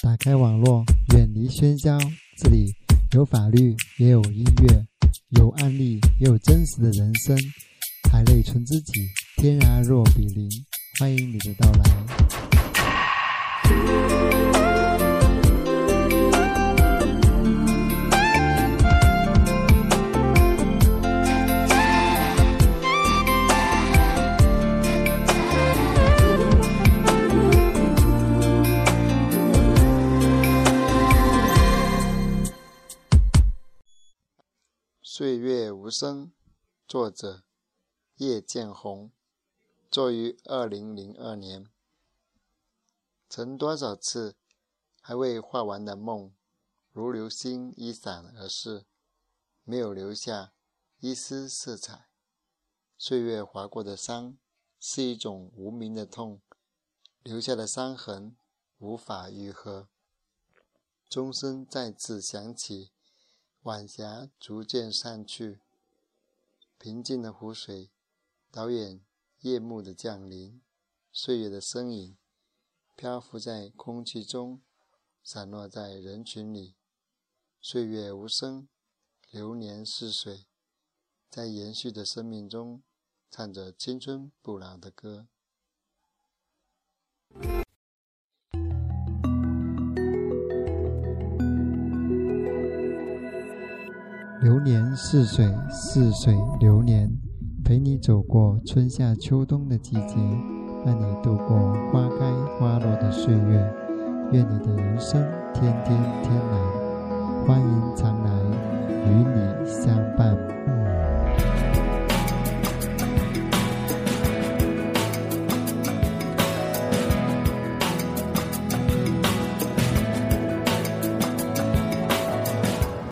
打开网络，远离喧嚣。这里有法律，也有音乐，有案例，也有真实的人生。海内存知己，天涯若比邻。欢迎你的到来。岁月无声，作者叶剑红，作于二零零二年。曾多少次还未画完的梦，如流星一闪而逝，没有留下一丝色彩。岁月划过的伤，是一种无名的痛，留下的伤痕无法愈合，钟声再次响起。晚霞逐渐散去，平静的湖水导演夜幕的降临，岁月的身影漂浮在空气中，散落在人群里。岁月无声，流年似水，在延续的生命中，唱着青春不老的歌。流年似水，似水流年，陪你走过春夏秋冬的季节，伴你度过花开花落的岁月。愿你的人生天天天蓝，欢迎常来，与你相伴。